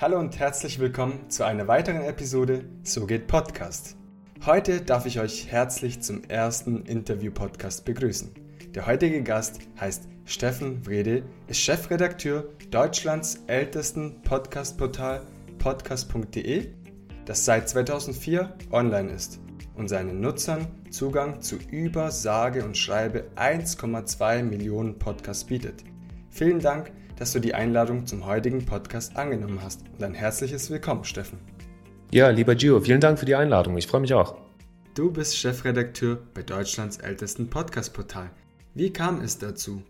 Hallo und herzlich willkommen zu einer weiteren Episode So geht Podcast. Heute darf ich euch herzlich zum ersten Interview-Podcast begrüßen. Der heutige Gast heißt Steffen Wrede, ist Chefredakteur Deutschlands ältesten Podcast-Portal podcast.de, das seit 2004 online ist und seinen Nutzern Zugang zu über sage und schreibe 1,2 Millionen Podcasts bietet. Vielen Dank, dass du die Einladung zum heutigen Podcast angenommen hast und ein herzliches Willkommen, Steffen. Ja, lieber Gio, vielen Dank für die Einladung. Ich freue mich auch. Du bist Chefredakteur bei Deutschlands ältesten Podcast-Portal. Wie kam es dazu?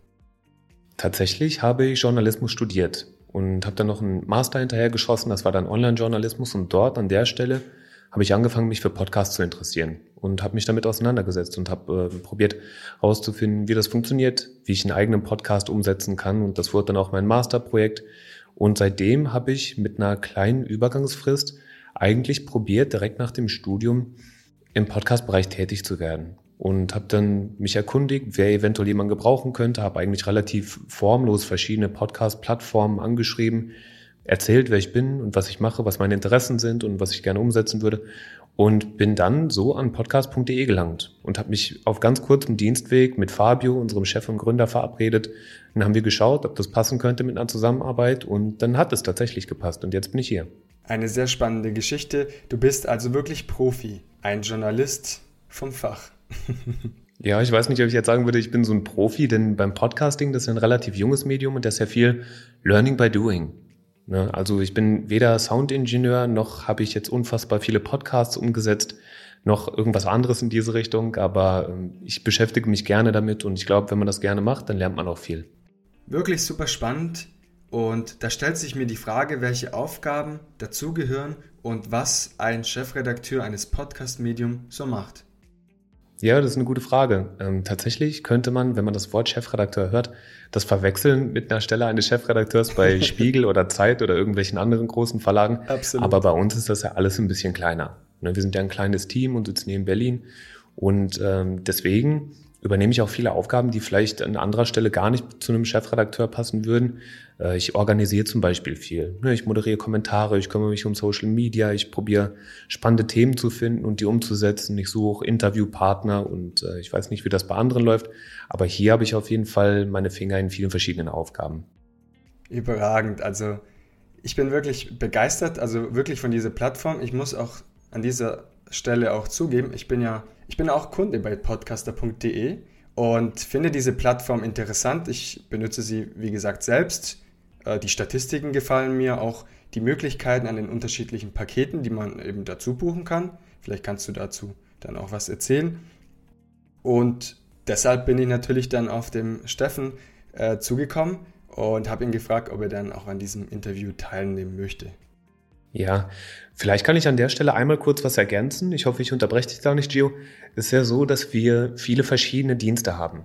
Tatsächlich habe ich Journalismus studiert und habe dann noch einen Master hinterhergeschossen. Das war dann Online-Journalismus und dort an der Stelle habe ich angefangen, mich für Podcasts zu interessieren und habe mich damit auseinandergesetzt und habe äh, probiert herauszufinden, wie das funktioniert, wie ich einen eigenen Podcast umsetzen kann. Und das wurde dann auch mein Masterprojekt. Und seitdem habe ich mit einer kleinen Übergangsfrist eigentlich probiert, direkt nach dem Studium im Podcast-Bereich tätig zu werden. Und habe dann mich erkundigt, wer eventuell jemanden gebrauchen könnte, habe eigentlich relativ formlos verschiedene Podcast-Plattformen angeschrieben, erzählt, wer ich bin und was ich mache, was meine Interessen sind und was ich gerne umsetzen würde. Und bin dann so an podcast.de gelangt und habe mich auf ganz kurzem Dienstweg mit Fabio, unserem Chef und Gründer, verabredet. Dann haben wir geschaut, ob das passen könnte mit einer Zusammenarbeit und dann hat es tatsächlich gepasst und jetzt bin ich hier. Eine sehr spannende Geschichte. Du bist also wirklich Profi, ein Journalist vom Fach. Ja, ich weiß nicht, ob ich jetzt sagen würde, ich bin so ein Profi, denn beim Podcasting, das ist ein relativ junges Medium und das ist ja viel Learning by Doing. Ne? Also ich bin weder Soundingenieur, noch habe ich jetzt unfassbar viele Podcasts umgesetzt, noch irgendwas anderes in diese Richtung, aber ähm, ich beschäftige mich gerne damit und ich glaube, wenn man das gerne macht, dann lernt man auch viel. Wirklich super spannend und da stellt sich mir die Frage, welche Aufgaben dazugehören und was ein Chefredakteur eines Podcast-Medium so macht. Ja, das ist eine gute Frage. Ähm, tatsächlich könnte man, wenn man das Wort Chefredakteur hört, das verwechseln mit einer Stelle eines Chefredakteurs bei Spiegel oder Zeit oder irgendwelchen anderen großen Verlagen. Absolut. Aber bei uns ist das ja alles ein bisschen kleiner. Ne, wir sind ja ein kleines Team und sitzen hier in Berlin. Und ähm, deswegen übernehme ich auch viele Aufgaben, die vielleicht an anderer Stelle gar nicht zu einem Chefredakteur passen würden. Äh, ich organisiere zum Beispiel viel. Ne, ich moderiere Kommentare, ich kümmere mich um Social Media, ich probiere spannende Themen zu finden und die umzusetzen. Ich suche Interviewpartner und äh, ich weiß nicht, wie das bei anderen läuft, aber hier habe ich auf jeden Fall meine Finger in vielen verschiedenen Aufgaben. Überragend. Also ich bin wirklich begeistert, also wirklich von dieser Plattform. Ich muss auch an dieser Stelle auch zugeben, ich bin ja, ich bin auch Kunde bei podcaster.de und finde diese Plattform interessant. Ich benutze sie, wie gesagt, selbst. Äh, die Statistiken gefallen mir, auch die Möglichkeiten an den unterschiedlichen Paketen, die man eben dazu buchen kann. Vielleicht kannst du dazu dann auch was erzählen. Und deshalb bin ich natürlich dann auf dem Steffen äh, zugekommen und habe ihn gefragt, ob er dann auch an diesem Interview teilnehmen möchte. Ja, vielleicht kann ich an der Stelle einmal kurz was ergänzen. Ich hoffe, ich unterbreche dich da nicht, Gio. Es ist ja so, dass wir viele verschiedene Dienste haben.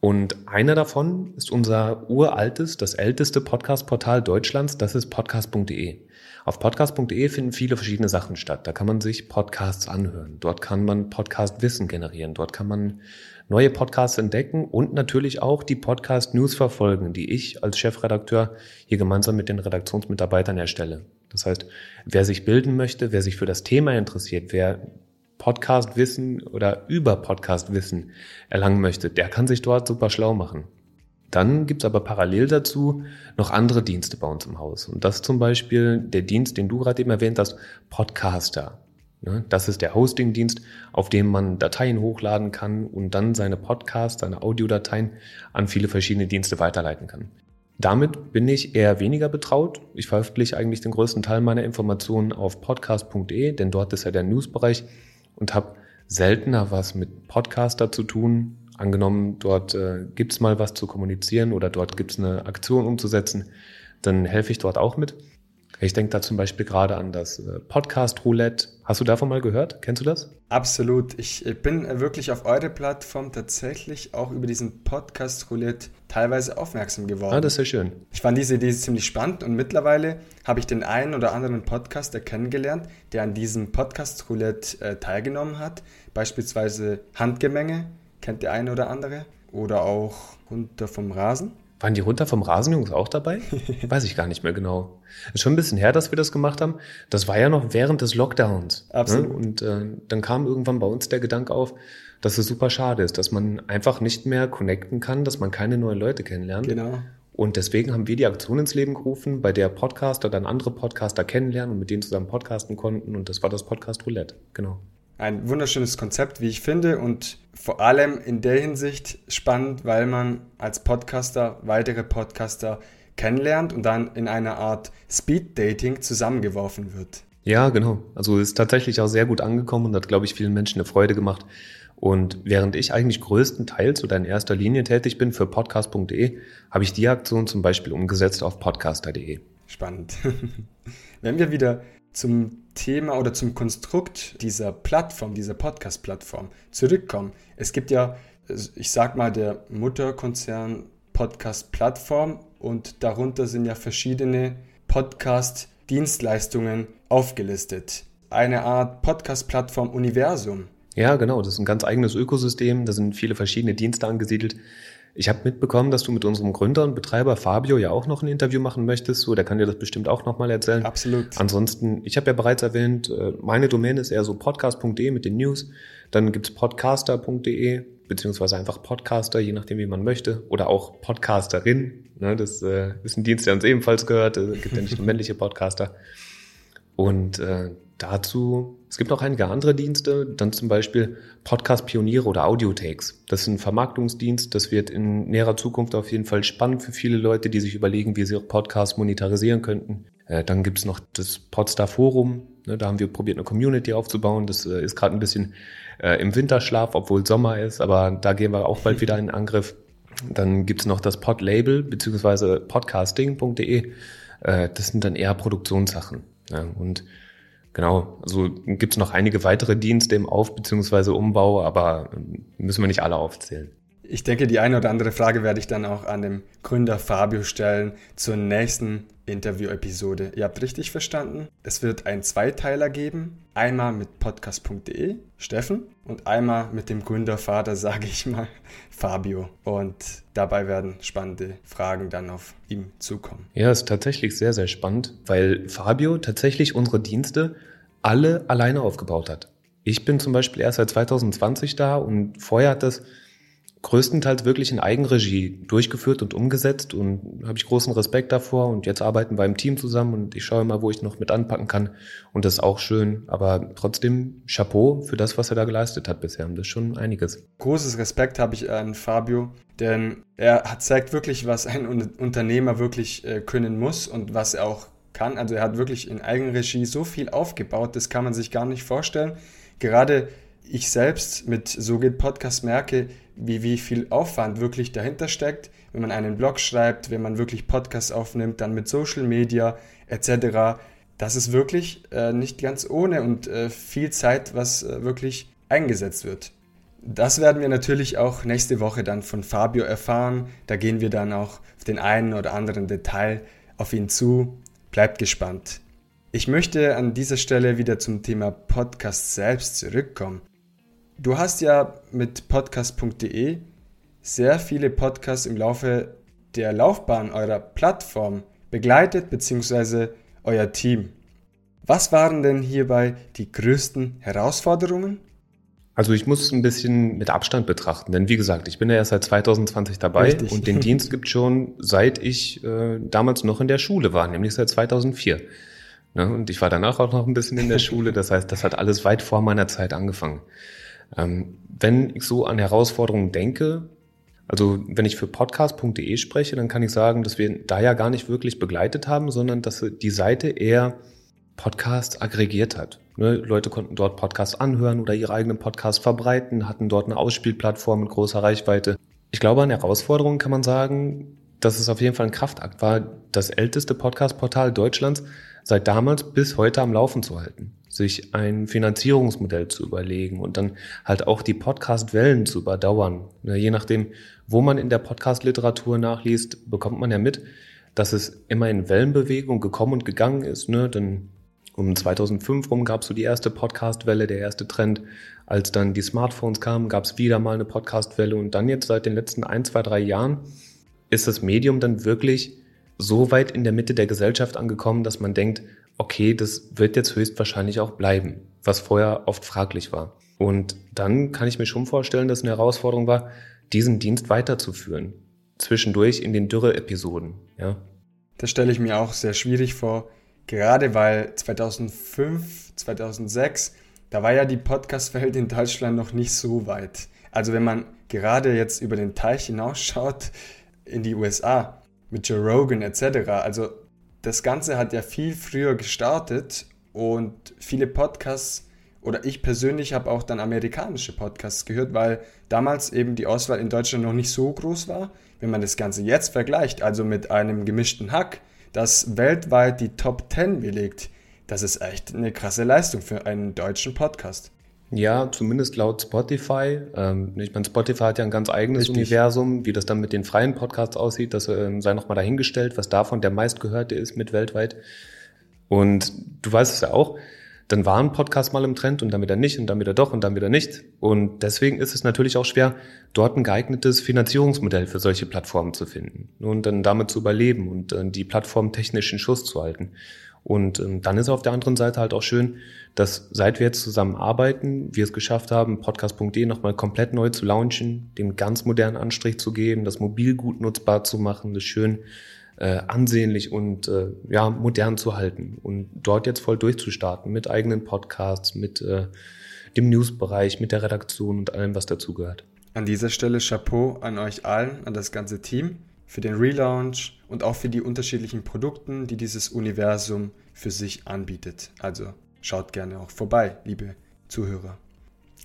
Und einer davon ist unser uraltes, das älteste Podcast-Portal Deutschlands, das ist podcast.de. Auf podcast.de finden viele verschiedene Sachen statt. Da kann man sich Podcasts anhören. Dort kann man Podcast-Wissen generieren. Dort kann man neue Podcasts entdecken und natürlich auch die Podcast-News verfolgen, die ich als Chefredakteur hier gemeinsam mit den Redaktionsmitarbeitern erstelle. Das heißt, wer sich bilden möchte, wer sich für das Thema interessiert, wer Podcast-Wissen oder über Podcast-Wissen erlangen möchte, der kann sich dort super schlau machen. Dann gibt's aber parallel dazu noch andere Dienste bei uns im Haus. Und das ist zum Beispiel der Dienst, den du gerade eben erwähnt hast, Podcaster. Ne, das ist der Hosting-Dienst, auf dem man Dateien hochladen kann und dann seine Podcasts, seine Audiodateien an viele verschiedene Dienste weiterleiten kann. Damit bin ich eher weniger betraut. Ich veröffentliche eigentlich den größten Teil meiner Informationen auf podcast.de, denn dort ist ja der Newsbereich und habe seltener was mit Podcaster zu tun. Angenommen, dort äh, gibt's mal was zu kommunizieren oder dort gibt's eine Aktion umzusetzen, dann helfe ich dort auch mit. Ich denke da zum Beispiel gerade an das äh, Podcast Roulette. Hast du davon mal gehört? Kennst du das? Absolut. Ich bin wirklich auf eure Plattform tatsächlich auch über diesen Podcast Roulette teilweise aufmerksam geworden. Ah, das ist ja schön. Ich fand diese Idee ziemlich spannend und mittlerweile habe ich den einen oder anderen Podcaster kennengelernt, der an diesem Podcast Roulette äh, teilgenommen hat. Beispielsweise Handgemenge, kennt der eine oder andere. Oder auch Runter vom Rasen. Waren die runter vom Rasenjungs auch dabei? Weiß ich gar nicht mehr genau. Ist schon ein bisschen her, dass wir das gemacht haben. Das war ja noch während des Lockdowns. Ne? Absolut. Ne? Und äh, dann kam irgendwann bei uns der Gedanke auf, dass es super schade ist, dass man einfach nicht mehr connecten kann, dass man keine neuen Leute kennenlernt. Genau. Und deswegen haben wir die Aktion ins Leben gerufen, bei der Podcaster dann andere Podcaster kennenlernen und mit denen zusammen podcasten konnten. Und das war das Podcast Roulette. Genau. Ein wunderschönes Konzept, wie ich finde, und vor allem in der Hinsicht spannend, weil man als Podcaster weitere Podcaster kennenlernt und dann in einer Art Speed-Dating zusammengeworfen wird. Ja, genau. Also ist tatsächlich auch sehr gut angekommen und hat, glaube ich, vielen Menschen eine Freude gemacht. Und während ich eigentlich größtenteils oder in erster Linie tätig bin für podcast.de, habe ich die Aktion zum Beispiel umgesetzt auf podcaster.de. Spannend. Wenn wir wieder zum Thema oder zum Konstrukt dieser Plattform, dieser Podcast-Plattform zurückkommen. Es gibt ja, ich sag mal, der Mutterkonzern Podcast-Plattform und darunter sind ja verschiedene Podcast-Dienstleistungen aufgelistet. Eine Art Podcast-Plattform-Universum. Ja, genau. Das ist ein ganz eigenes Ökosystem. Da sind viele verschiedene Dienste angesiedelt. Ich habe mitbekommen, dass du mit unserem Gründer und Betreiber Fabio ja auch noch ein Interview machen möchtest. So, der kann dir das bestimmt auch nochmal erzählen. Absolut. Ansonsten, ich habe ja bereits erwähnt, äh, meine Domäne ist eher so podcast.de mit den News. Dann gibt's podcaster.de, beziehungsweise einfach Podcaster, je nachdem, wie man möchte. Oder auch Podcasterin. Ne, das äh, ist ein Dienst, der uns ebenfalls gehört. Es gibt ja nicht nur männliche Podcaster. Und äh, dazu, es gibt auch einige andere Dienste, dann zum Beispiel Podcast Pioniere oder Audiotakes. Das ist ein Vermarktungsdienst, das wird in näherer Zukunft auf jeden Fall spannend für viele Leute, die sich überlegen, wie sie ihre Podcasts monetarisieren könnten. Äh, dann gibt's noch das Podstar Forum, ne, da haben wir probiert, eine Community aufzubauen. Das äh, ist gerade ein bisschen äh, im Winterschlaf, obwohl Sommer ist, aber da gehen wir auch bald wieder in Angriff. Dann gibt's noch das Podlabel beziehungsweise podcasting.de. Das sind dann eher Produktionssachen. Und Genau, also gibt es noch einige weitere Dienste im Auf- bzw. Umbau, aber müssen wir nicht alle aufzählen. Ich denke, die eine oder andere Frage werde ich dann auch an dem Gründer Fabio stellen zur nächsten Interview-Episode. Ihr habt richtig verstanden? Es wird einen Zweiteiler geben. Einmal mit podcast.de, Steffen, und einmal mit dem Gründervater, sage ich mal, Fabio. Und dabei werden spannende Fragen dann auf ihm zukommen. Ja, ist tatsächlich sehr, sehr spannend, weil Fabio tatsächlich unsere Dienste alle alleine aufgebaut hat. Ich bin zum Beispiel erst seit 2020 da und vorher hat das größtenteils wirklich in Eigenregie durchgeführt und umgesetzt und habe ich großen Respekt davor und jetzt arbeiten wir im Team zusammen und ich schaue mal, wo ich noch mit anpacken kann und das ist auch schön, aber trotzdem Chapeau für das, was er da geleistet hat bisher das ist schon einiges. Großes Respekt habe ich an Fabio, denn er zeigt wirklich, was ein Unternehmer wirklich äh, können muss und was er auch kann. Also er hat wirklich in Eigenregie so viel aufgebaut, das kann man sich gar nicht vorstellen. Gerade ich selbst mit So geht Podcast merke, wie, wie viel Aufwand wirklich dahinter steckt, wenn man einen Blog schreibt, wenn man wirklich Podcasts aufnimmt, dann mit Social Media etc. Das ist wirklich äh, nicht ganz ohne und äh, viel Zeit, was äh, wirklich eingesetzt wird. Das werden wir natürlich auch nächste Woche dann von Fabio erfahren. Da gehen wir dann auch auf den einen oder anderen Detail auf ihn zu. Bleibt gespannt. Ich möchte an dieser Stelle wieder zum Thema Podcast selbst zurückkommen. Du hast ja mit podcast.de sehr viele Podcasts im Laufe der Laufbahn eurer Plattform begleitet bzw. euer Team. Was waren denn hierbei die größten Herausforderungen? Also ich muss es ein bisschen mit Abstand betrachten, denn wie gesagt, ich bin ja erst seit 2020 dabei Richtig. und den Dienst gibt schon seit ich äh, damals noch in der Schule war, nämlich seit 2004. Ne? Und ich war danach auch noch ein bisschen in der Schule, das heißt, das hat alles weit vor meiner Zeit angefangen. Ähm, wenn ich so an Herausforderungen denke, also wenn ich für podcast.de spreche, dann kann ich sagen, dass wir da ja gar nicht wirklich begleitet haben, sondern dass die Seite eher Podcasts aggregiert hat. Ne, Leute konnten dort Podcasts anhören oder ihre eigenen Podcasts verbreiten, hatten dort eine Ausspielplattform mit großer Reichweite. Ich glaube, an Herausforderungen kann man sagen, dass es auf jeden Fall ein Kraftakt war, das älteste Podcast-Portal Deutschlands seit damals bis heute am Laufen zu halten sich ein Finanzierungsmodell zu überlegen und dann halt auch die Podcast-Wellen zu überdauern. Ne, je nachdem, wo man in der Podcast-Literatur nachliest, bekommt man ja mit, dass es immer in Wellenbewegung gekommen und gegangen ist. Ne? Denn um 2005 rum gab es so die erste Podcast-Welle, der erste Trend. Als dann die Smartphones kamen, gab es wieder mal eine Podcast-Welle und dann jetzt seit den letzten ein, zwei, drei Jahren ist das Medium dann wirklich so weit in der Mitte der Gesellschaft angekommen, dass man denkt, okay, das wird jetzt höchstwahrscheinlich auch bleiben, was vorher oft fraglich war. Und dann kann ich mir schon vorstellen, dass eine Herausforderung war, diesen Dienst weiterzuführen. Zwischendurch in den Dürre-Episoden, ja. Das stelle ich mir auch sehr schwierig vor, gerade weil 2005, 2006, da war ja die Podcast-Welt in Deutschland noch nicht so weit. Also wenn man gerade jetzt über den Teich hinausschaut in die USA mit Joe Rogan etc., also das Ganze hat ja viel früher gestartet und viele Podcasts oder ich persönlich habe auch dann amerikanische Podcasts gehört, weil damals eben die Auswahl in Deutschland noch nicht so groß war. Wenn man das Ganze jetzt vergleicht, also mit einem gemischten Hack, das weltweit die Top 10 belegt, das ist echt eine krasse Leistung für einen deutschen Podcast. Ja, zumindest laut Spotify. Ähm, ich meine, Spotify hat ja ein ganz eigenes Richtig. Universum. Wie das dann mit den freien Podcasts aussieht, das ähm, sei nochmal dahingestellt, was davon der meistgehörte ist mit weltweit. Und du weißt es ja auch, dann war ein Podcast mal im Trend und dann wieder nicht und dann wieder doch und dann wieder nicht. Und deswegen ist es natürlich auch schwer, dort ein geeignetes Finanzierungsmodell für solche Plattformen zu finden und dann damit zu überleben und äh, die Plattform technisch in Schuss zu halten. Und ähm, dann ist auf der anderen Seite halt auch schön, dass seit wir jetzt zusammenarbeiten, wir es geschafft haben, podcast.de nochmal komplett neu zu launchen, dem ganz modernen Anstrich zu geben, das mobil gut nutzbar zu machen, das schön äh, ansehnlich und äh, ja, modern zu halten und dort jetzt voll durchzustarten mit eigenen Podcasts, mit äh, dem Newsbereich, mit der Redaktion und allem, was dazugehört. An dieser Stelle Chapeau an euch allen, an das ganze Team für den Relaunch und auch für die unterschiedlichen Produkte, die dieses Universum für sich anbietet. Also schaut gerne auch vorbei, liebe Zuhörer.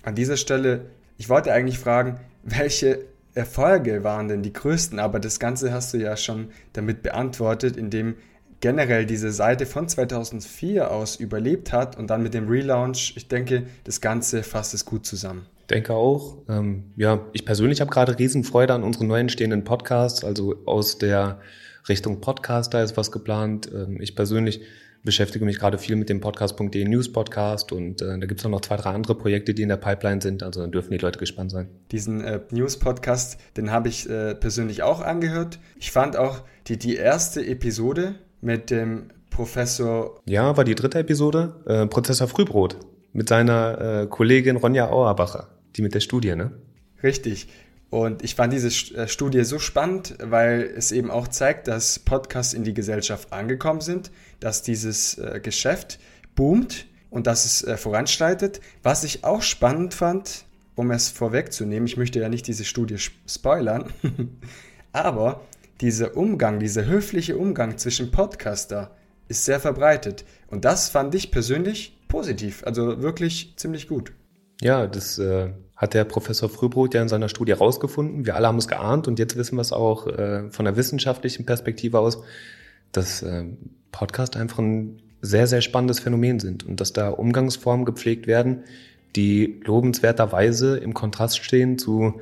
An dieser Stelle, ich wollte eigentlich fragen, welche Erfolge waren denn die größten? Aber das Ganze hast du ja schon damit beantwortet, indem generell diese Seite von 2004 aus überlebt hat und dann mit dem Relaunch, ich denke, das Ganze fasst es gut zusammen. Denke auch. Ähm, ja, ich persönlich habe gerade Riesenfreude an unseren neu entstehenden Podcasts. Also aus der Richtung Podcaster ist was geplant. Ähm, ich persönlich beschäftige mich gerade viel mit dem Podcast.de News Podcast und äh, da gibt es auch noch zwei, drei andere Projekte, die in der Pipeline sind. Also dann dürfen die Leute gespannt sein. Diesen äh, News Podcast, den habe ich äh, persönlich auch angehört. Ich fand auch die, die erste Episode mit dem Professor. Ja, war die dritte Episode. Äh, Professor Frühbrot mit seiner äh, Kollegin Ronja Auerbacher, die mit der Studie, ne? Richtig. Und ich fand diese äh, Studie so spannend, weil es eben auch zeigt, dass Podcasts in die Gesellschaft angekommen sind, dass dieses äh, Geschäft boomt und dass es äh, voranschreitet. Was ich auch spannend fand, um es vorwegzunehmen, ich möchte ja nicht diese Studie spoilern, aber dieser Umgang, dieser höfliche Umgang zwischen Podcaster ist sehr verbreitet. Und das fand ich persönlich positiv, also wirklich ziemlich gut. Ja, das äh, hat der Professor Frühbrot ja in seiner Studie herausgefunden. Wir alle haben es geahnt und jetzt wissen wir es auch äh, von der wissenschaftlichen Perspektive aus, dass äh, Podcast einfach ein sehr, sehr spannendes Phänomen sind und dass da Umgangsformen gepflegt werden, die lobenswerterweise im Kontrast stehen zu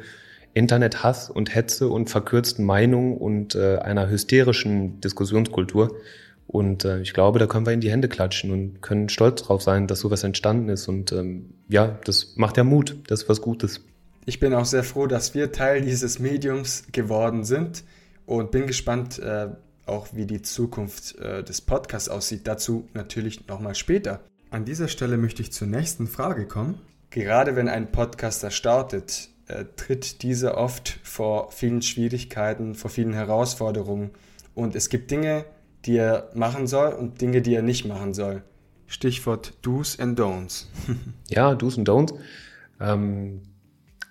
Internethass und Hetze und verkürzten Meinungen und äh, einer hysterischen Diskussionskultur. Und äh, ich glaube, da können wir in die Hände klatschen und können stolz drauf sein, dass sowas entstanden ist. Und ähm, ja, das macht ja Mut. Das ist was Gutes. Ich bin auch sehr froh, dass wir Teil dieses Mediums geworden sind und bin gespannt, äh, auch wie die Zukunft äh, des Podcasts aussieht. Dazu natürlich nochmal später. An dieser Stelle möchte ich zur nächsten Frage kommen. Gerade wenn ein Podcaster startet, äh, tritt dieser oft vor vielen Schwierigkeiten, vor vielen Herausforderungen. Und es gibt Dinge, die er machen soll und Dinge, die er nicht machen soll. Stichwort Do's and Don'ts. ja, Do's and Don'ts ähm,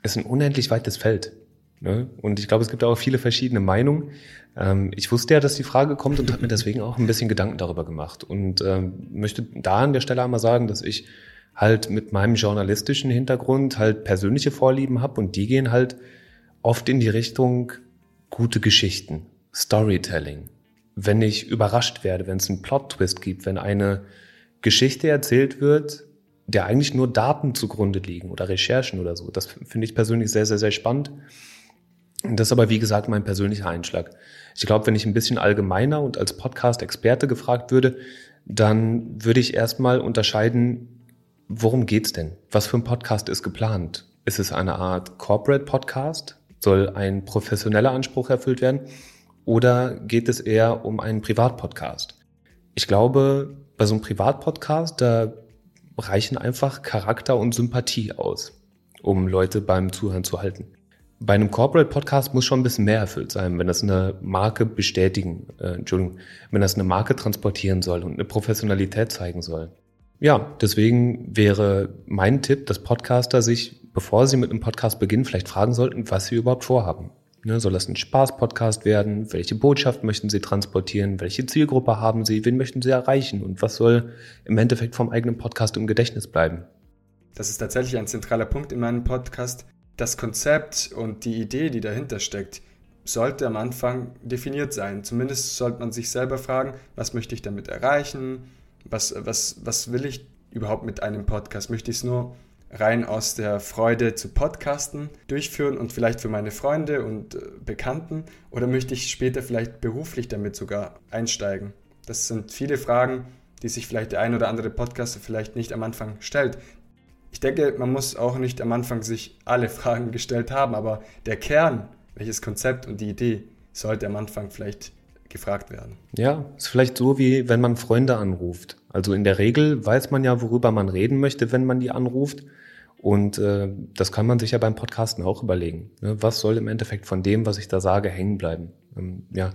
ist ein unendlich weites Feld. Ne? Und ich glaube, es gibt auch viele verschiedene Meinungen. Ähm, ich wusste ja, dass die Frage kommt und habe mir deswegen auch ein bisschen Gedanken darüber gemacht. Und ähm, möchte da an der Stelle einmal sagen, dass ich halt mit meinem journalistischen Hintergrund halt persönliche Vorlieben habe und die gehen halt oft in die Richtung gute Geschichten, Storytelling wenn ich überrascht werde, wenn es einen Plot-Twist gibt, wenn eine Geschichte erzählt wird, der eigentlich nur Daten zugrunde liegen oder Recherchen oder so. Das finde ich persönlich sehr, sehr, sehr spannend. Das ist aber, wie gesagt, mein persönlicher Einschlag. Ich glaube, wenn ich ein bisschen allgemeiner und als Podcast-Experte gefragt würde, dann würde ich erstmal unterscheiden, worum geht's denn? Was für ein Podcast ist geplant? Ist es eine Art Corporate Podcast? Soll ein professioneller Anspruch erfüllt werden? Oder geht es eher um einen Privatpodcast? Ich glaube, bei so einem Privatpodcast, da reichen einfach Charakter und Sympathie aus, um Leute beim Zuhören zu halten. Bei einem Corporate Podcast muss schon ein bisschen mehr erfüllt sein, wenn das eine Marke bestätigen, äh, Entschuldigung, wenn das eine Marke transportieren soll und eine Professionalität zeigen soll. Ja, deswegen wäre mein Tipp, dass Podcaster sich, bevor sie mit einem Podcast beginnen, vielleicht fragen sollten, was sie überhaupt vorhaben. Ne, soll das ein Spaß-Podcast werden? Welche Botschaft möchten Sie transportieren? Welche Zielgruppe haben Sie? Wen möchten Sie erreichen? Und was soll im Endeffekt vom eigenen Podcast im Gedächtnis bleiben? Das ist tatsächlich ein zentraler Punkt in meinem Podcast. Das Konzept und die Idee, die dahinter steckt, sollte am Anfang definiert sein. Zumindest sollte man sich selber fragen, was möchte ich damit erreichen? Was, was, was will ich überhaupt mit einem Podcast? Möchte ich es nur rein aus der Freude zu Podcasten durchführen und vielleicht für meine Freunde und äh, Bekannten oder möchte ich später vielleicht beruflich damit sogar einsteigen? Das sind viele Fragen, die sich vielleicht der ein oder andere Podcaster vielleicht nicht am Anfang stellt. Ich denke, man muss auch nicht am Anfang sich alle Fragen gestellt haben, aber der Kern, welches Konzept und die Idee sollte am Anfang vielleicht gefragt werden. Ja, ist vielleicht so, wie wenn man Freunde anruft. Also in der Regel weiß man ja, worüber man reden möchte, wenn man die anruft. Und äh, das kann man sich ja beim Podcasten auch überlegen. Ne? Was soll im Endeffekt von dem, was ich da sage, hängen bleiben? Ähm, ja,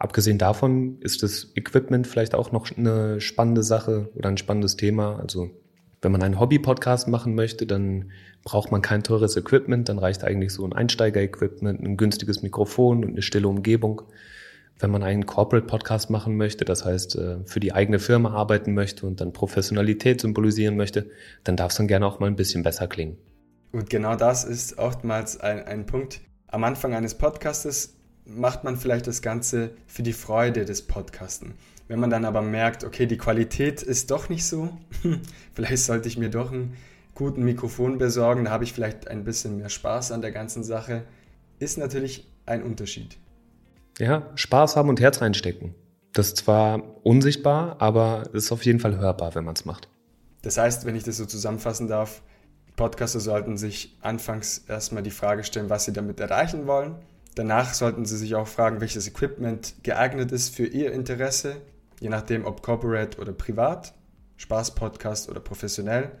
abgesehen davon ist das Equipment vielleicht auch noch eine spannende Sache oder ein spannendes Thema. Also wenn man einen Hobby-Podcast machen möchte, dann braucht man kein teures Equipment, dann reicht eigentlich so ein Einsteiger-Equipment, ein günstiges Mikrofon und eine stille Umgebung wenn man einen Corporate Podcast machen möchte, das heißt äh, für die eigene Firma arbeiten möchte und dann Professionalität symbolisieren möchte, dann darf es dann gerne auch mal ein bisschen besser klingen. Und genau das ist oftmals ein, ein Punkt. Am Anfang eines Podcastes macht man vielleicht das Ganze für die Freude des Podcasten. Wenn man dann aber merkt, okay, die Qualität ist doch nicht so, vielleicht sollte ich mir doch einen guten Mikrofon besorgen, da habe ich vielleicht ein bisschen mehr Spaß an der ganzen Sache, ist natürlich ein Unterschied. Ja, Spaß haben und Herz reinstecken. Das ist zwar unsichtbar, aber ist auf jeden Fall hörbar, wenn man es macht. Das heißt, wenn ich das so zusammenfassen darf, Podcaster sollten sich anfangs erstmal die Frage stellen, was sie damit erreichen wollen. Danach sollten sie sich auch fragen, welches Equipment geeignet ist für ihr Interesse, je nachdem ob corporate oder privat, Spaß-Podcast oder professionell.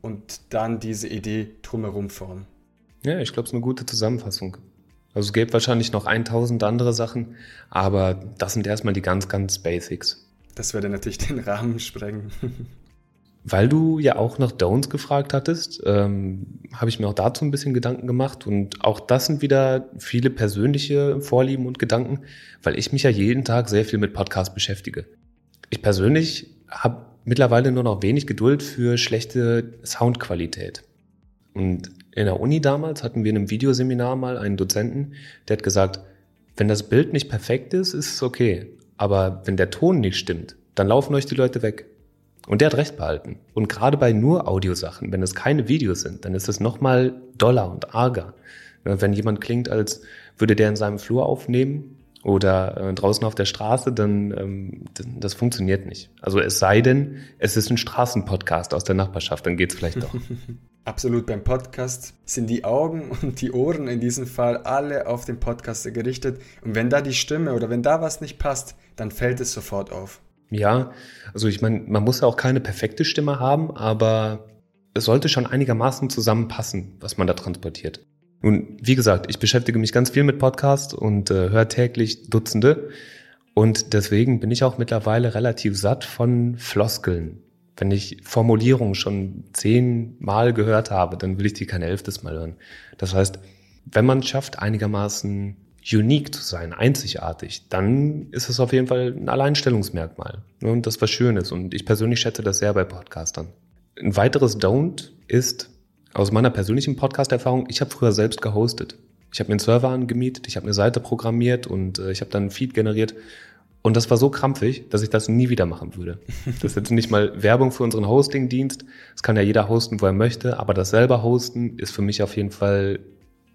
Und dann diese Idee drumherum formen. Ja, ich glaube, es ist eine gute Zusammenfassung. Also es gäbe wahrscheinlich noch 1000 andere Sachen, aber das sind erstmal die ganz, ganz Basics. Das würde natürlich den Rahmen sprengen. Weil du ja auch nach Don'ts gefragt hattest, ähm, habe ich mir auch dazu ein bisschen Gedanken gemacht. Und auch das sind wieder viele persönliche Vorlieben und Gedanken, weil ich mich ja jeden Tag sehr viel mit Podcasts beschäftige. Ich persönlich habe mittlerweile nur noch wenig Geduld für schlechte Soundqualität. Und in der Uni damals hatten wir in einem Videoseminar mal einen Dozenten, der hat gesagt, wenn das Bild nicht perfekt ist, ist es okay. Aber wenn der Ton nicht stimmt, dann laufen euch die Leute weg. Und der hat recht behalten. Und gerade bei nur Audiosachen, wenn es keine Videos sind, dann ist es nochmal doller und arger. Wenn jemand klingt, als würde der in seinem Flur aufnehmen oder äh, draußen auf der Straße, dann ähm, das funktioniert nicht. Also es sei denn, es ist ein Straßenpodcast aus der Nachbarschaft, dann geht's vielleicht doch. Absolut, beim Podcast sind die Augen und die Ohren in diesem Fall alle auf den Podcaster gerichtet. Und wenn da die Stimme oder wenn da was nicht passt, dann fällt es sofort auf. Ja, also ich meine, man muss ja auch keine perfekte Stimme haben, aber es sollte schon einigermaßen zusammenpassen, was man da transportiert. Nun, wie gesagt, ich beschäftige mich ganz viel mit Podcasts und äh, höre täglich Dutzende. Und deswegen bin ich auch mittlerweile relativ satt von Floskeln. Wenn ich Formulierungen schon zehnmal gehört habe, dann will ich die kein elftes Mal hören. Das heißt, wenn man schafft, einigermaßen unique zu sein, einzigartig, dann ist es auf jeden Fall ein Alleinstellungsmerkmal. Und das was Schönes. Und ich persönlich schätze das sehr bei Podcastern. Ein weiteres Don't ist, aus meiner persönlichen Podcast-Erfahrung, ich habe früher selbst gehostet. Ich habe mir einen Server angemietet, ich habe eine Seite programmiert und äh, ich habe dann einen Feed generiert. Und das war so krampfig, dass ich das nie wieder machen würde. Das ist jetzt nicht mal Werbung für unseren Hosting-Dienst. Das kann ja jeder hosten, wo er möchte, aber das selber hosten ist für mich auf jeden Fall,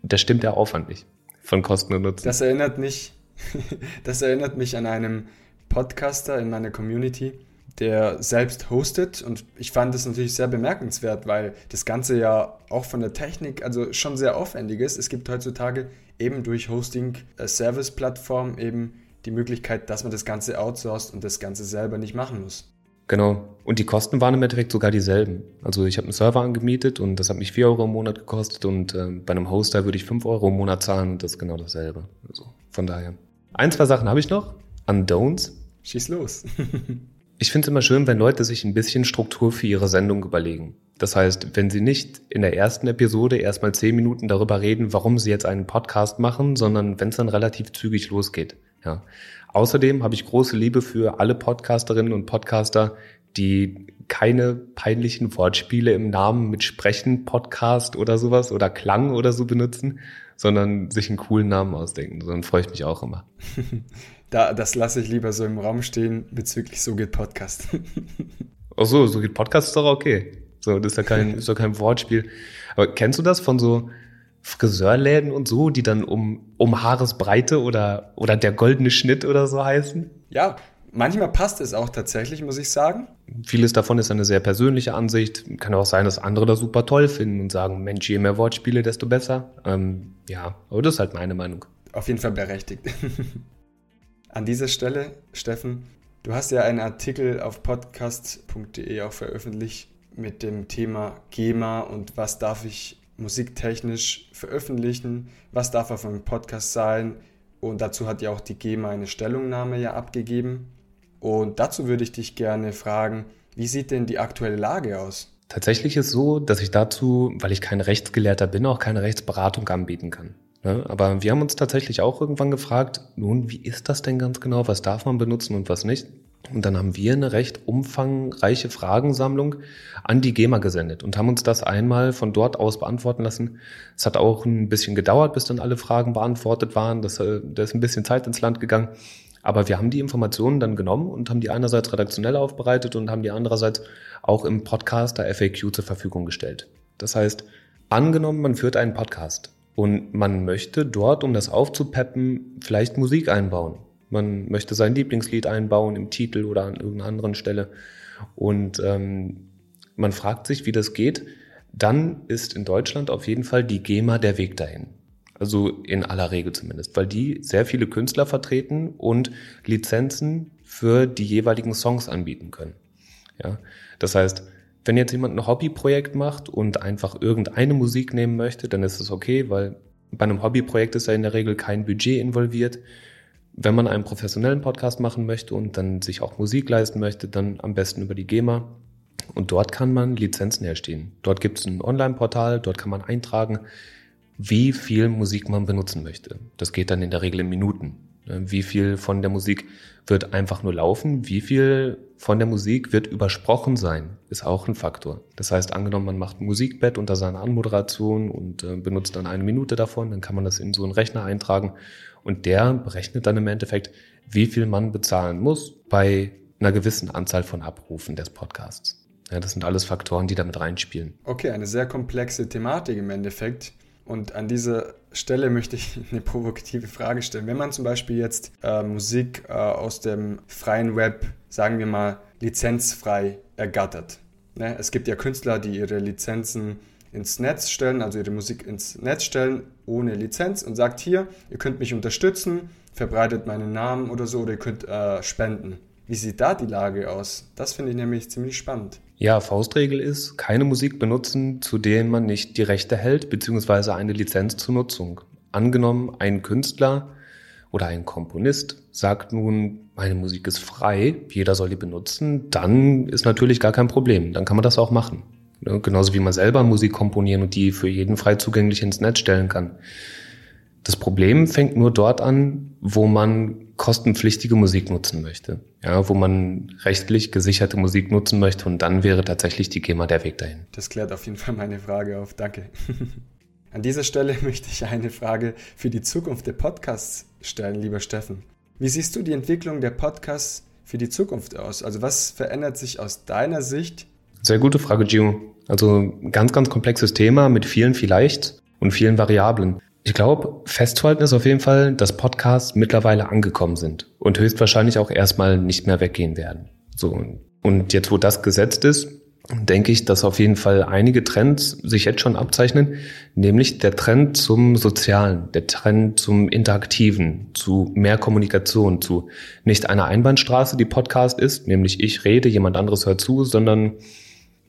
da stimmt der Aufwand nicht von Kosten und Nutzen. Das erinnert mich, das erinnert mich an einen Podcaster in meiner Community, der selbst hostet. Und ich fand das natürlich sehr bemerkenswert, weil das Ganze ja auch von der Technik also schon sehr aufwendig ist. Es gibt heutzutage eben durch Hosting-Service-Plattformen eben die Möglichkeit, dass man das Ganze outsourced und das Ganze selber nicht machen muss. Genau. Und die Kosten waren im Endeffekt sogar dieselben. Also ich habe einen Server angemietet und das hat mich 4 Euro im Monat gekostet und äh, bei einem Hoster würde ich 5 Euro im Monat zahlen und das ist genau dasselbe. Also von daher. Ein, zwei Sachen habe ich noch. Undowns. Schieß los. ich finde es immer schön, wenn Leute sich ein bisschen Struktur für ihre Sendung überlegen. Das heißt, wenn sie nicht in der ersten Episode erstmal zehn Minuten darüber reden, warum sie jetzt einen Podcast machen, sondern wenn es dann relativ zügig losgeht. Ja. Außerdem habe ich große Liebe für alle Podcasterinnen und Podcaster, die keine peinlichen Wortspiele im Namen mit Sprechen, Podcast oder sowas oder Klang oder so benutzen, sondern sich einen coolen Namen ausdenken. So dann freue ich mich auch immer. da, das lasse ich lieber so im Raum stehen bezüglich So geht Podcast. Ach so, So geht Podcast ist doch okay. So, das ist ja kein, ist ja kein Wortspiel. Aber kennst du das von so Friseurläden und so, die dann um, um Haaresbreite oder, oder der goldene Schnitt oder so heißen? Ja, manchmal passt es auch tatsächlich, muss ich sagen. Vieles davon ist eine sehr persönliche Ansicht. Kann auch sein, dass andere das super toll finden und sagen, Mensch, je mehr Wortspiele, desto besser. Ähm, ja, aber das ist halt meine Meinung. Auf jeden Fall berechtigt. An dieser Stelle, Steffen, du hast ja einen Artikel auf podcast.de auch veröffentlicht mit dem Thema GEMA und was darf ich musiktechnisch veröffentlichen, was darf auf einem Podcast sein. Und dazu hat ja auch die GEMA eine Stellungnahme ja abgegeben. Und dazu würde ich dich gerne fragen, wie sieht denn die aktuelle Lage aus? Tatsächlich ist so, dass ich dazu, weil ich kein Rechtsgelehrter bin, auch keine Rechtsberatung anbieten kann. Ne? Aber wir haben uns tatsächlich auch irgendwann gefragt, nun, wie ist das denn ganz genau? Was darf man benutzen und was nicht? Und dann haben wir eine recht umfangreiche Fragensammlung an die GEMA gesendet und haben uns das einmal von dort aus beantworten lassen. Es hat auch ein bisschen gedauert, bis dann alle Fragen beantwortet waren. Das, äh, da ist ein bisschen Zeit ins Land gegangen. Aber wir haben die Informationen dann genommen und haben die einerseits redaktionell aufbereitet und haben die andererseits auch im Podcast der FAQ zur Verfügung gestellt. Das heißt, angenommen, man führt einen Podcast und man möchte dort, um das aufzupeppen, vielleicht Musik einbauen man möchte sein Lieblingslied einbauen im Titel oder an irgendeiner anderen Stelle. Und ähm, man fragt sich, wie das geht. Dann ist in Deutschland auf jeden Fall die GEMA der Weg dahin. Also in aller Regel zumindest, weil die sehr viele Künstler vertreten und Lizenzen für die jeweiligen Songs anbieten können. Ja, das heißt, wenn jetzt jemand ein Hobbyprojekt macht und einfach irgendeine Musik nehmen möchte, dann ist es okay, weil bei einem Hobbyprojekt ist ja in der Regel kein Budget involviert. Wenn man einen professionellen Podcast machen möchte und dann sich auch Musik leisten möchte, dann am besten über die GEMA. Und dort kann man Lizenzen erstehen. Dort gibt es ein Online-Portal, dort kann man eintragen, wie viel Musik man benutzen möchte. Das geht dann in der Regel in Minuten. Wie viel von der Musik wird einfach nur laufen? Wie viel von der Musik wird übersprochen sein? Ist auch ein Faktor. Das heißt, angenommen, man macht ein Musikbett unter seiner Anmoderation und äh, benutzt dann eine Minute davon, dann kann man das in so einen Rechner eintragen und der berechnet dann im Endeffekt, wie viel man bezahlen muss bei einer gewissen Anzahl von Abrufen des Podcasts. Ja, das sind alles Faktoren, die damit reinspielen. Okay, eine sehr komplexe Thematik im Endeffekt. Und an dieser Stelle möchte ich eine provokative Frage stellen. Wenn man zum Beispiel jetzt äh, Musik äh, aus dem freien Web, sagen wir mal, lizenzfrei ergattert. Ne? Es gibt ja Künstler, die ihre Lizenzen ins Netz stellen, also ihre Musik ins Netz stellen ohne Lizenz und sagt hier, ihr könnt mich unterstützen, verbreitet meinen Namen oder so oder ihr könnt äh, spenden. Wie sieht da die Lage aus? Das finde ich nämlich ziemlich spannend. Ja, Faustregel ist, keine Musik benutzen, zu denen man nicht die Rechte hält, beziehungsweise eine Lizenz zur Nutzung. Angenommen, ein Künstler oder ein Komponist sagt nun, meine Musik ist frei, jeder soll die benutzen, dann ist natürlich gar kein Problem, dann kann man das auch machen. Ne, genauso wie man selber Musik komponieren und die für jeden frei zugänglich ins Netz stellen kann. Das Problem fängt nur dort an, wo man kostenpflichtige Musik nutzen möchte. Ja, wo man rechtlich gesicherte Musik nutzen möchte und dann wäre tatsächlich die GEMA der Weg dahin. Das klärt auf jeden Fall meine Frage auf. Danke. An dieser Stelle möchte ich eine Frage für die Zukunft der Podcasts stellen, lieber Steffen. Wie siehst du die Entwicklung der Podcasts für die Zukunft aus? Also was verändert sich aus deiner Sicht sehr gute Frage, Gio. Also ganz, ganz komplexes Thema mit vielen vielleicht und vielen Variablen. Ich glaube, festzuhalten ist auf jeden Fall, dass Podcasts mittlerweile angekommen sind und höchstwahrscheinlich auch erstmal nicht mehr weggehen werden. So. Und jetzt, wo das gesetzt ist, denke ich, dass auf jeden Fall einige Trends sich jetzt schon abzeichnen, nämlich der Trend zum Sozialen, der Trend zum Interaktiven, zu mehr Kommunikation, zu nicht einer Einbahnstraße, die Podcast ist, nämlich ich rede, jemand anderes hört zu, sondern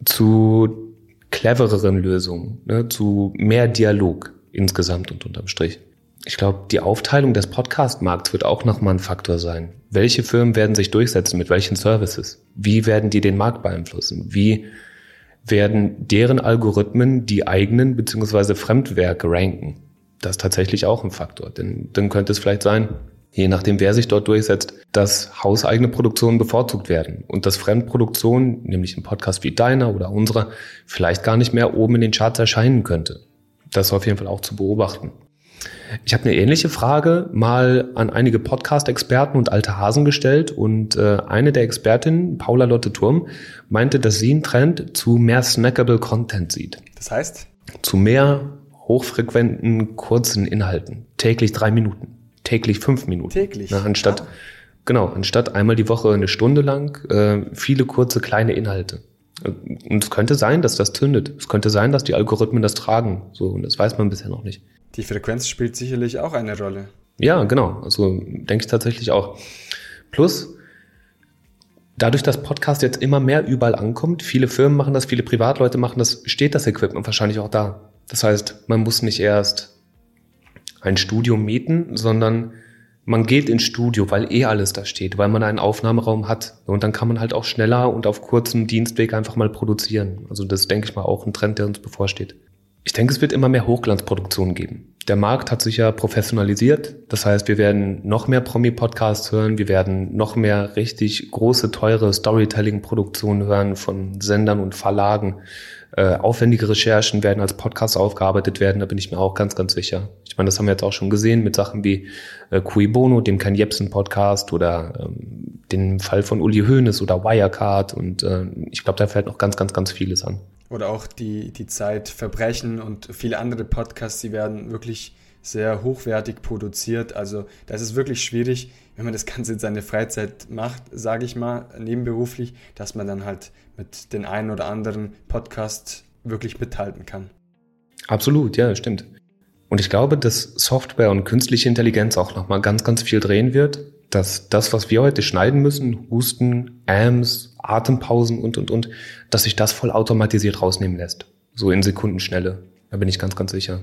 zu clevereren Lösungen, ne, zu mehr Dialog insgesamt und unterm Strich. Ich glaube, die Aufteilung des Podcast-Markts wird auch nochmal ein Faktor sein. Welche Firmen werden sich durchsetzen mit welchen Services? Wie werden die den Markt beeinflussen? Wie werden deren Algorithmen die eigenen beziehungsweise Fremdwerke ranken? Das ist tatsächlich auch ein Faktor. Denn dann könnte es vielleicht sein, je nachdem, wer sich dort durchsetzt, dass hauseigene Produktionen bevorzugt werden und dass Fremdproduktionen, nämlich ein Podcast wie deiner oder unserer, vielleicht gar nicht mehr oben in den Charts erscheinen könnte. Das ist auf jeden Fall auch zu beobachten. Ich habe eine ähnliche Frage mal an einige Podcast-Experten und alte Hasen gestellt und äh, eine der Expertinnen, Paula Lotte Turm, meinte, dass sie einen Trend zu mehr snackable Content sieht. Das heißt? Zu mehr hochfrequenten, kurzen Inhalten. Täglich drei Minuten, täglich fünf Minuten. Täglich? Na, anstatt, ah. Genau, anstatt einmal die Woche eine Stunde lang äh, viele kurze, kleine Inhalte. Und es könnte sein, dass das zündet. Es könnte sein, dass die Algorithmen das tragen. So, und das weiß man bisher noch nicht. Die Frequenz spielt sicherlich auch eine Rolle. Ja, genau. Also denke ich tatsächlich auch. Plus, dadurch, dass Podcast jetzt immer mehr überall ankommt, viele Firmen machen das, viele Privatleute machen das, steht das Equipment wahrscheinlich auch da. Das heißt, man muss nicht erst ein Studio mieten, sondern man geht ins Studio, weil eh alles da steht, weil man einen Aufnahmeraum hat. Und dann kann man halt auch schneller und auf kurzem Dienstweg einfach mal produzieren. Also das denke ich mal auch ein Trend, der uns bevorsteht. Ich denke, es wird immer mehr Hochglanzproduktionen geben. Der Markt hat sich ja professionalisiert. Das heißt, wir werden noch mehr Promi-Podcasts hören. Wir werden noch mehr richtig große, teure Storytelling-Produktionen hören von Sendern und Verlagen. Äh, aufwendige Recherchen werden als Podcasts aufgearbeitet werden. Da bin ich mir auch ganz, ganz sicher. Ich meine, das haben wir jetzt auch schon gesehen mit Sachen wie äh, Cui Bono, dem Ken Jebsen Podcast oder ähm, den Fall von Uli Hoeneß oder Wirecard. Und äh, ich glaube, da fällt noch ganz, ganz, ganz vieles an. Oder auch die, die Zeit Verbrechen und viele andere Podcasts, die werden wirklich sehr hochwertig produziert. Also da ist wirklich schwierig, wenn man das Ganze in seine Freizeit macht, sage ich mal, nebenberuflich, dass man dann halt mit den einen oder anderen Podcast wirklich mithalten kann. Absolut, ja, stimmt. Und ich glaube, dass Software und künstliche Intelligenz auch nochmal ganz, ganz viel drehen wird dass das, was wir heute schneiden müssen, Husten, Ams, Atempausen und, und, und, dass sich das voll automatisiert rausnehmen lässt. So in Sekundenschnelle. Da bin ich ganz, ganz sicher.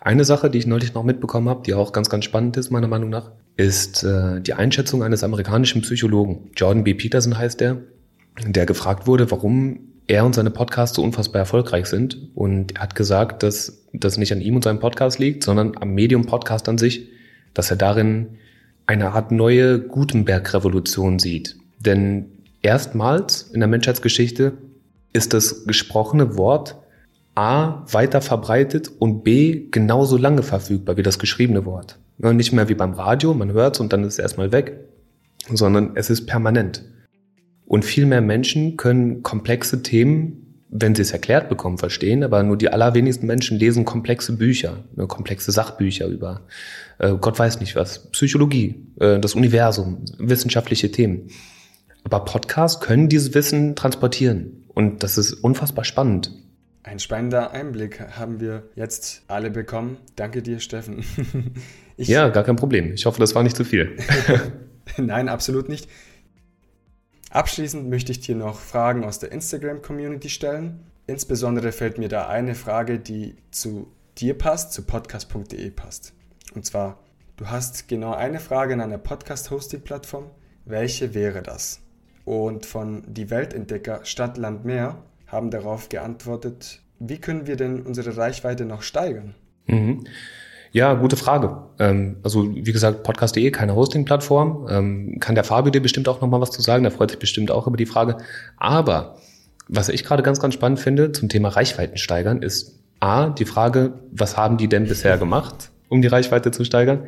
Eine Sache, die ich neulich noch mitbekommen habe, die auch ganz, ganz spannend ist, meiner Meinung nach, ist äh, die Einschätzung eines amerikanischen Psychologen. Jordan B. Peterson heißt er, der gefragt wurde, warum er und seine Podcasts so unfassbar erfolgreich sind. Und er hat gesagt, dass das nicht an ihm und seinem Podcast liegt, sondern am Medium Podcast an sich, dass er darin eine Art neue Gutenberg-Revolution sieht. Denn erstmals in der Menschheitsgeschichte ist das gesprochene Wort A weiter verbreitet und B genauso lange verfügbar wie das geschriebene Wort. Nicht mehr wie beim Radio, man hört es und dann ist es erstmal weg, sondern es ist permanent. Und viel mehr Menschen können komplexe Themen wenn sie es erklärt bekommen, verstehen, aber nur die allerwenigsten Menschen lesen komplexe Bücher, ne, komplexe Sachbücher über äh, Gott weiß nicht was, Psychologie, äh, das Universum, wissenschaftliche Themen. Aber Podcasts können dieses Wissen transportieren und das ist unfassbar spannend. Ein spannender Einblick haben wir jetzt alle bekommen. Danke dir, Steffen. Ich ja, gar kein Problem. Ich hoffe, das war nicht zu viel. Nein, absolut nicht. Abschließend möchte ich dir noch Fragen aus der Instagram-Community stellen. Insbesondere fällt mir da eine Frage, die zu dir passt, zu podcast.de passt. Und zwar, du hast genau eine Frage in einer Podcast-Hosting-Plattform. Welche wäre das? Und von Die Weltentdecker Stadt, Land, Meer haben darauf geantwortet, wie können wir denn unsere Reichweite noch steigern? Mhm. Ja, gute Frage. Ähm, also wie gesagt, podcast.de, keine Hosting-Plattform. Ähm, kann der Fabio dir bestimmt auch nochmal was zu sagen, der freut sich bestimmt auch über die Frage. Aber was ich gerade ganz, ganz spannend finde zum Thema Reichweiten steigern, ist A, die Frage, was haben die denn bisher gemacht, um die Reichweite zu steigern?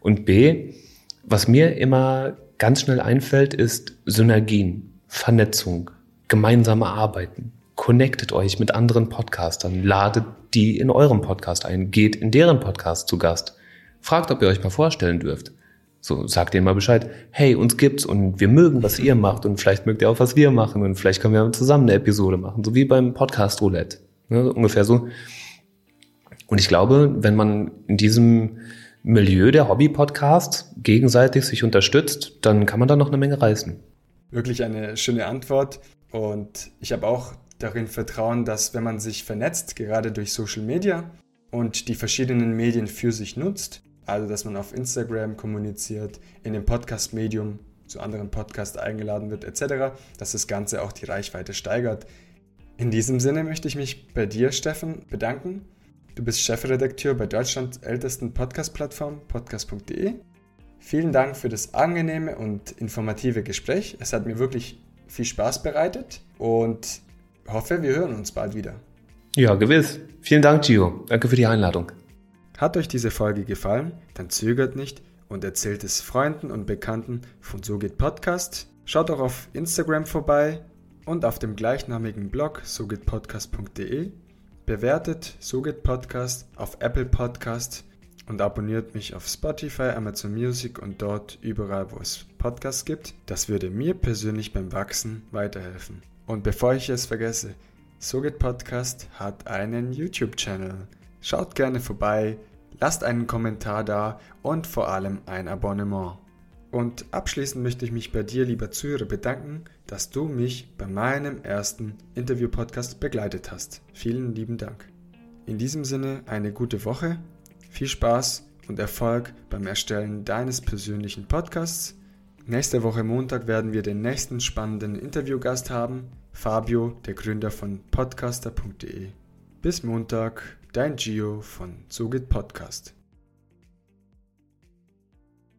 Und B, was mir immer ganz schnell einfällt, ist Synergien, Vernetzung, gemeinsame Arbeiten. Connectet euch mit anderen Podcastern, ladet die in eurem Podcast ein, geht in deren Podcast zu Gast, fragt, ob ihr euch mal vorstellen dürft. So, sagt denen mal Bescheid, hey, uns gibt's und wir mögen, was ihr macht und vielleicht mögt ihr auch, was wir machen und vielleicht können wir zusammen eine Episode machen, so wie beim Podcast Roulette. Ne, ungefähr so. Und ich glaube, wenn man in diesem Milieu der Hobby-Podcasts gegenseitig sich unterstützt, dann kann man da noch eine Menge reißen. Wirklich eine schöne Antwort. Und ich habe auch darin Vertrauen, dass wenn man sich vernetzt, gerade durch Social Media und die verschiedenen Medien für sich nutzt, also dass man auf Instagram kommuniziert, in dem Podcast-Medium zu anderen Podcasts eingeladen wird, etc., dass das Ganze auch die Reichweite steigert. In diesem Sinne möchte ich mich bei dir, Steffen, bedanken. Du bist Chefredakteur bei Deutschlands ältesten Podcast-Plattform podcast.de. Vielen Dank für das angenehme und informative Gespräch. Es hat mir wirklich viel Spaß bereitet und hoffe, wir hören uns bald wieder. Ja, gewiss. Vielen Dank, Gio. Danke für die Einladung. Hat euch diese Folge gefallen? Dann zögert nicht und erzählt es Freunden und Bekannten von So geht Podcast. Schaut auch auf Instagram vorbei und auf dem gleichnamigen Blog sogehtpodcast.de. Bewertet So geht Podcast auf Apple Podcast und abonniert mich auf Spotify, Amazon Music und dort überall, wo es Podcasts gibt. Das würde mir persönlich beim Wachsen weiterhelfen. Und bevor ich es vergesse, So geht Podcast hat einen YouTube-Channel. Schaut gerne vorbei, lasst einen Kommentar da und vor allem ein Abonnement. Und abschließend möchte ich mich bei dir, lieber Zuhörer, bedanken, dass du mich bei meinem ersten Interview-Podcast begleitet hast. Vielen lieben Dank. In diesem Sinne eine gute Woche, viel Spaß und Erfolg beim Erstellen deines persönlichen Podcasts. Nächste Woche Montag werden wir den nächsten spannenden Interviewgast haben, Fabio, der Gründer von podcaster.de. Bis Montag, dein Gio von So Podcast.